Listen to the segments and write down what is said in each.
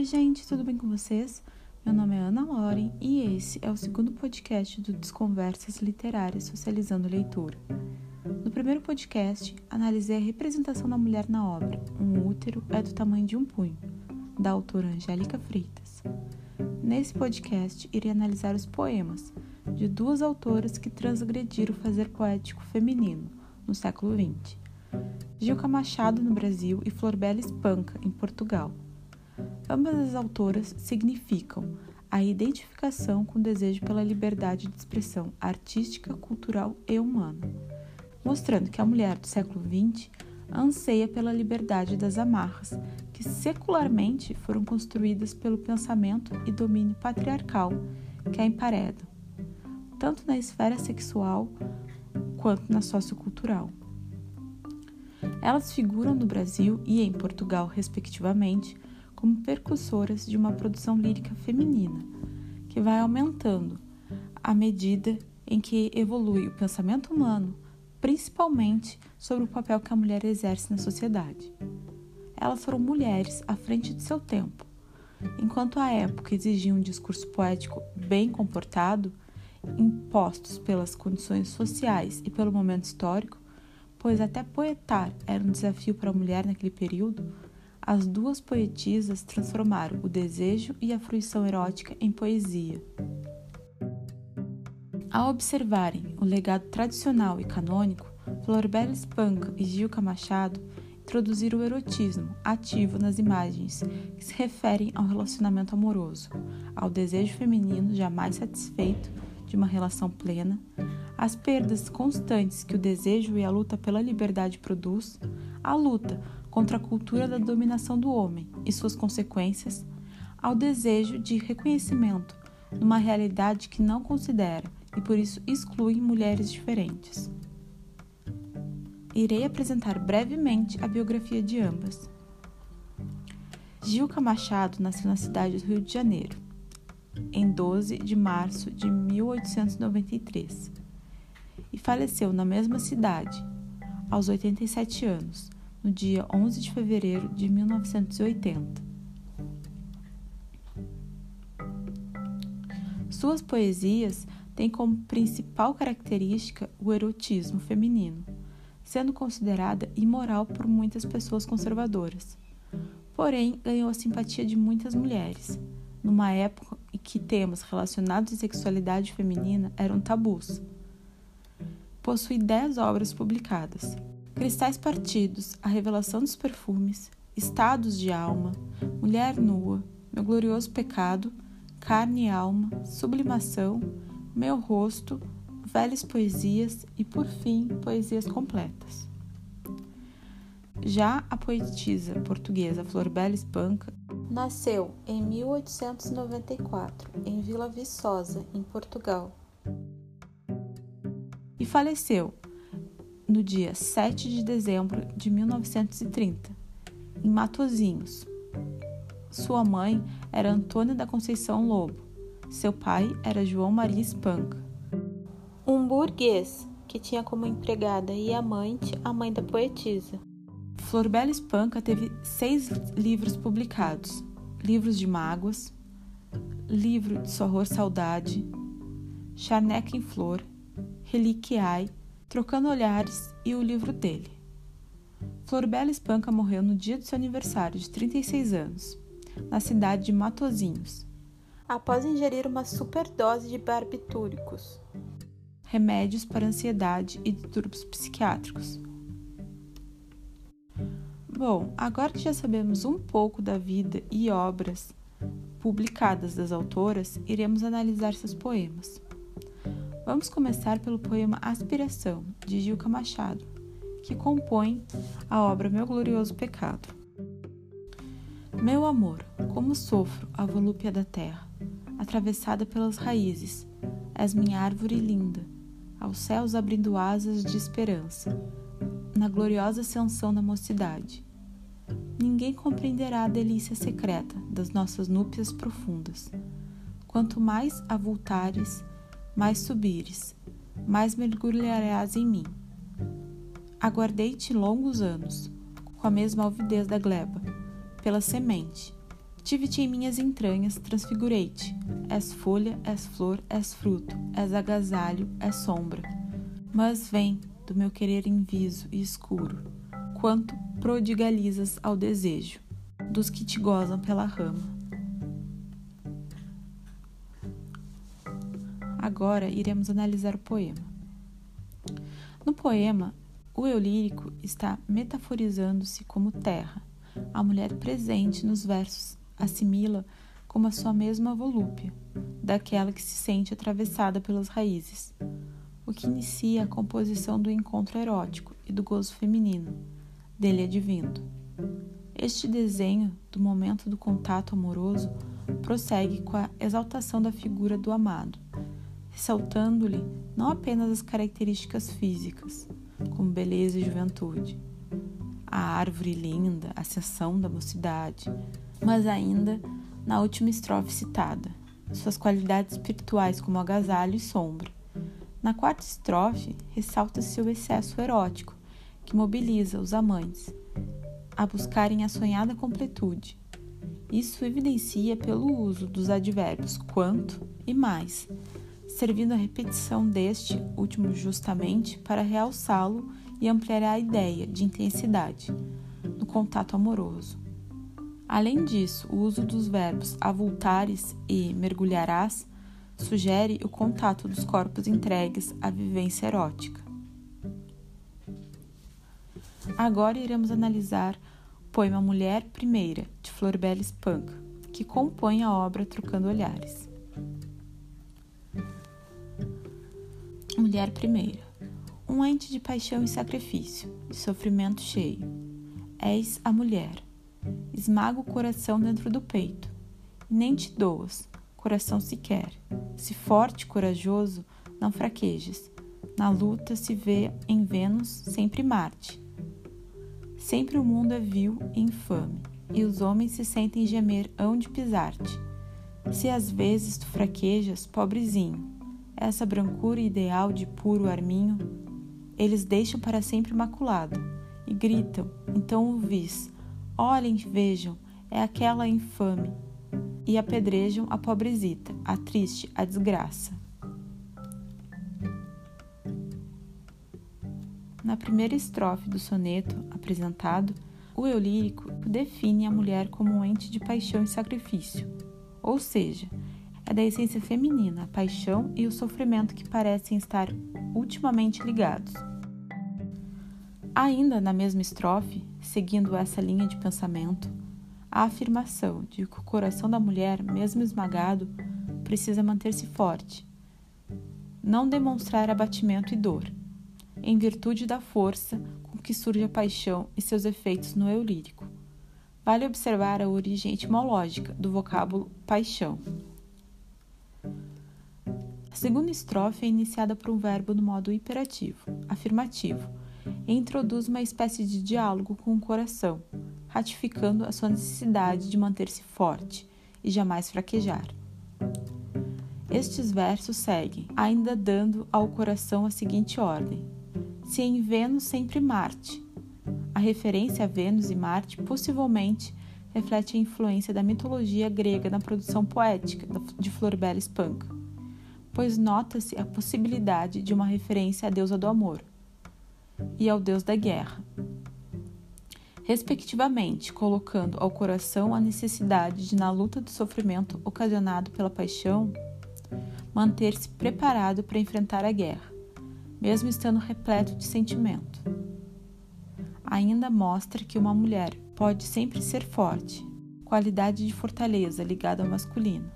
Oi, gente, tudo bem com vocês? Meu nome é Ana Loren e esse é o segundo podcast do Desconversas Literárias Socializando Leitura. No primeiro podcast, analisei a representação da mulher na obra Um útero é do tamanho de um punho, da autora Angélica Freitas. Nesse podcast, irei analisar os poemas de duas autoras que transgrediram o fazer poético feminino no século XX. Gilca Machado no Brasil e Florbela Espanca em Portugal. Ambas as autoras significam a identificação com o desejo pela liberdade de expressão artística, cultural e humana, mostrando que a mulher do século XX anseia pela liberdade das amarras que secularmente foram construídas pelo pensamento e domínio patriarcal que a emparedam, tanto na esfera sexual quanto na sociocultural. Elas figuram no Brasil e em Portugal, respectivamente, como percussoras de uma produção lírica feminina, que vai aumentando à medida em que evolui o pensamento humano, principalmente sobre o papel que a mulher exerce na sociedade. Elas foram mulheres à frente de seu tempo. Enquanto a época exigia um discurso poético bem comportado, impostos pelas condições sociais e pelo momento histórico, pois até poetar era um desafio para a mulher naquele período, as duas poetisas transformaram o desejo e a fruição erótica em poesia. Ao observarem o legado tradicional e canônico, Florbela Espanca e Gilca Machado introduziram o erotismo ativo nas imagens que se referem ao relacionamento amoroso, ao desejo feminino jamais satisfeito de uma relação plena, às perdas constantes que o desejo e a luta pela liberdade produz, à luta contra a cultura da dominação do homem e suas consequências, ao desejo de reconhecimento numa realidade que não considera e por isso exclui mulheres diferentes. Irei apresentar brevemente a biografia de ambas. Gilca Machado nasceu na cidade do Rio de Janeiro, em 12 de março de 1893, e faleceu na mesma cidade, aos 87 anos, no dia 11 de fevereiro de 1980. Suas poesias têm como principal característica o erotismo feminino, sendo considerada imoral por muitas pessoas conservadoras. Porém, ganhou a simpatia de muitas mulheres, numa época em que temas relacionados à sexualidade feminina eram tabus. Possui dez obras publicadas, Cristais Partidos, A Revelação dos Perfumes, Estados de Alma, Mulher Nua, Meu Glorioso Pecado, Carne e Alma, Sublimação, Meu Rosto, Velhas Poesias e, por fim, Poesias Completas. Já a poetisa portuguesa Florbela Espanca nasceu em 1894 em Vila Viçosa, em Portugal, e faleceu no dia 7 de dezembro de 1930, em Matozinhos. Sua mãe era Antônia da Conceição Lobo, seu pai era João Maria Espanca. Um burguês que tinha como empregada e amante a mãe da poetisa. Florbela Espanca teve seis livros publicados: Livros de Mágoas, Livro de Sorror Saudade, Charneca em Flor, Reliquiai Trocando Olhares e o livro dele. Florbela Espanca morreu no dia de seu aniversário de 36 anos, na cidade de Matozinhos, após ingerir uma superdose de barbitúricos, remédios para ansiedade e distúrbios psiquiátricos. Bom, agora que já sabemos um pouco da vida e obras publicadas das autoras, iremos analisar seus poemas. Vamos começar pelo poema Aspiração, de Gilca Machado, que compõe a obra Meu Glorioso Pecado. Meu amor, como sofro a volúpia da terra, atravessada pelas raízes, és minha árvore linda, aos céus abrindo asas de esperança, na gloriosa ascensão da mocidade. Ninguém compreenderá a delícia secreta das nossas núpcias profundas. Quanto mais avultares, mais subires, mais mergulharás em mim. Aguardei-te longos anos, com a mesma alvidez da gleba, pela semente, Tive-te em minhas entranhas, transfigurei-te. És folha, és flor, és fruto, és agasalho, és sombra. Mas vem do meu querer inviso e escuro, quanto prodigalizas ao desejo dos que te gozam pela rama. Agora iremos analisar o poema. No poema, o eu lírico está metaforizando-se como terra. A mulher presente nos versos assimila como a sua mesma volúpia, daquela que se sente atravessada pelas raízes, o que inicia a composição do encontro erótico e do gozo feminino, dele advindo. Este desenho do momento do contato amoroso prossegue com a exaltação da figura do amado, ressaltando-lhe não apenas as características físicas, como beleza e juventude, a árvore linda, a ascensão da mocidade, mas ainda na última estrofe citada, suas qualidades espirituais como agasalho e sombra. Na quarta estrofe, ressalta-se o excesso erótico, que mobiliza os amantes a buscarem a sonhada completude. Isso evidencia pelo uso dos advérbios quanto e mais, servindo a repetição deste último justamente para realçá-lo e ampliar a ideia de intensidade no contato amoroso. Além disso, o uso dos verbos avultares e mergulharás sugere o contato dos corpos entregues à vivência erótica. Agora iremos analisar o poema Mulher Primeira, de Florbela Espanca, que compõe a obra Trocando Olhares. Mulher Primeira. Um ente de paixão e sacrifício, de sofrimento cheio. És a mulher esmaga o coração dentro do peito. Nem te doas, coração sequer. Se forte e corajoso, não fraquejes. Na luta se vê em Vênus sempre Marte. Sempre o mundo é vil e infame, e os homens se sentem gemer hão de pisar-te. Se às vezes tu fraquejas, pobrezinho, essa brancura ideal de puro arminho, eles deixam para sempre maculado, e gritam, então o vis, Olhem, vejam, é aquela infame. E apedrejam a pobrezita, a triste, a desgraça. Na primeira estrofe do soneto apresentado, o eu lírico define a mulher como um ente de paixão e sacrifício, ou seja, é da essência feminina a paixão e o sofrimento que parecem estar ultimamente ligados. Ainda na mesma estrofe, seguindo essa linha de pensamento, a afirmação de que o coração da mulher, mesmo esmagado, precisa manter-se forte, não demonstrar abatimento e dor, em virtude da força com que surge a paixão e seus efeitos no eu lírico. Vale observar a origem etimológica do vocábulo paixão. Segunda estrofe é iniciada por um verbo no modo hiperativo, afirmativo, e introduz uma espécie de diálogo com o coração, ratificando a sua necessidade de manter-se forte e jamais fraquejar. Estes versos seguem, ainda dando ao coração a seguinte ordem: Se em Vênus sempre Marte. A referência a Vênus e Marte possivelmente reflete a influência da mitologia grega na produção poética de Florbela Espanca, pois nota-se a possibilidade de uma referência à deusa do amor e ao Deus da guerra, respectivamente, colocando ao coração a necessidade de, na luta do sofrimento ocasionado pela paixão, manter-se preparado para enfrentar a guerra, mesmo estando repleto de sentimento. Ainda mostra que uma mulher pode sempre ser forte, qualidade de fortaleza ligada ao masculino,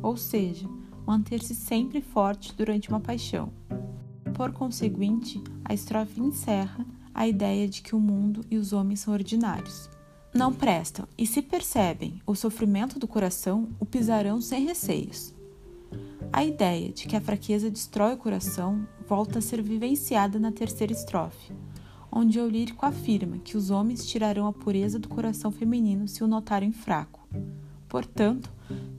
ou seja, manter-se sempre forte durante uma paixão por conseguinte, a estrofe encerra a ideia de que o mundo e os homens são ordinários. Não prestam, e se percebem o sofrimento do coração, o pisarão sem receios. A ideia de que a fraqueza destrói o coração volta a ser vivenciada na terceira estrofe, onde o lírico afirma que os homens tirarão a pureza do coração feminino se o notarem fraco. Portanto,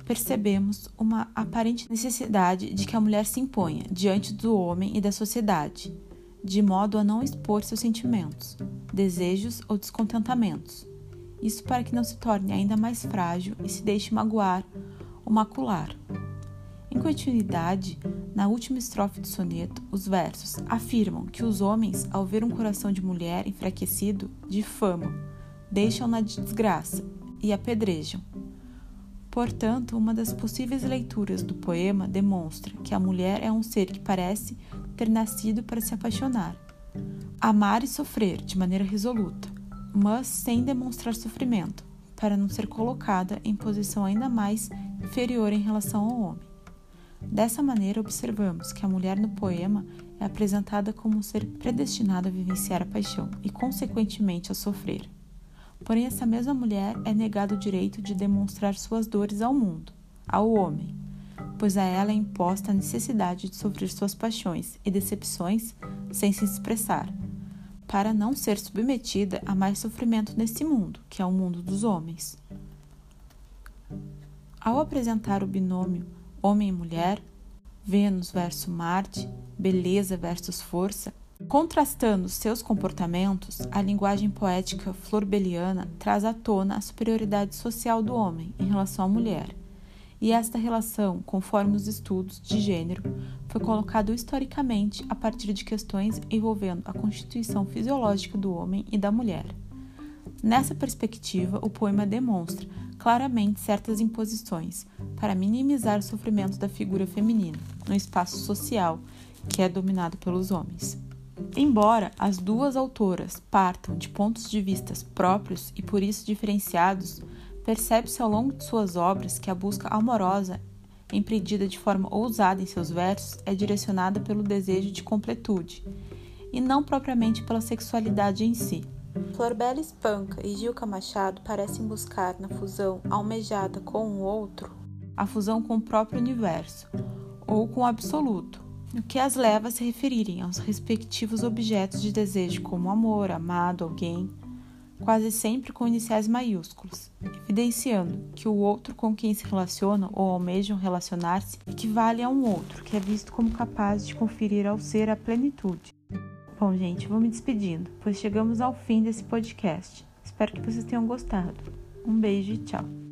percebemos uma aparente necessidade de que a mulher se imponha diante do homem e da sociedade, de modo a não expor seus sentimentos, desejos ou descontentamentos, isso para que não se torne ainda mais frágil e se deixe magoar ou macular. Em continuidade, na última estrofe do soneto, os versos afirmam que os homens, ao ver um coração de mulher enfraquecido, difamam, deixam na desgraça e apedrejam. Portanto, uma das possíveis leituras do poema demonstra que a mulher é um ser que parece ter nascido para se apaixonar, amar e sofrer de maneira resoluta, mas sem demonstrar sofrimento, para não ser colocada em posição ainda mais inferior em relação ao homem. Dessa maneira, observamos que a mulher no poema é apresentada como um ser predestinado a vivenciar a paixão e, consequentemente, a sofrer. Porém, essa mesma mulher é negada o direito de demonstrar suas dores ao mundo, ao homem, pois a ela é imposta a necessidade de sofrer suas paixões e decepções sem se expressar, para não ser submetida a mais sofrimento nesse mundo, que é o mundo dos homens. Ao apresentar o binômio homem e mulher, Vênus versus Marte, beleza versus força, contrastando seus comportamentos, a linguagem poética florbeliana traz à tona a superioridade social do homem em relação à mulher. E esta relação, conforme os estudos de gênero, foi colocado historicamente a partir de questões envolvendo a constituição fisiológica do homem e da mulher. Nessa perspectiva, o poema demonstra claramente certas imposições para minimizar o sofrimento da figura feminina no espaço social que é dominado pelos homens. Embora as duas autoras partam de pontos de vista próprios e por isso diferenciados, percebe-se ao longo de suas obras que a busca amorosa, empreendida de forma ousada em seus versos, é direcionada pelo desejo de completude e não propriamente pela sexualidade em si. Florbela Espanca e Gilca Machado parecem buscar na fusão almejada com o outro a fusão com o próprio universo ou com o absoluto, o que as leva a se referirem aos respectivos objetos de desejo como amor, amado, alguém, quase sempre com iniciais maiúsculos, evidenciando que o outro com quem se relacionam ou almejam relacionar-se equivale a um outro que é visto como capaz de conferir ao ser a plenitude. Bom, gente, vou me despedindo, pois chegamos ao fim desse podcast. Espero que vocês tenham gostado. Um beijo e tchau.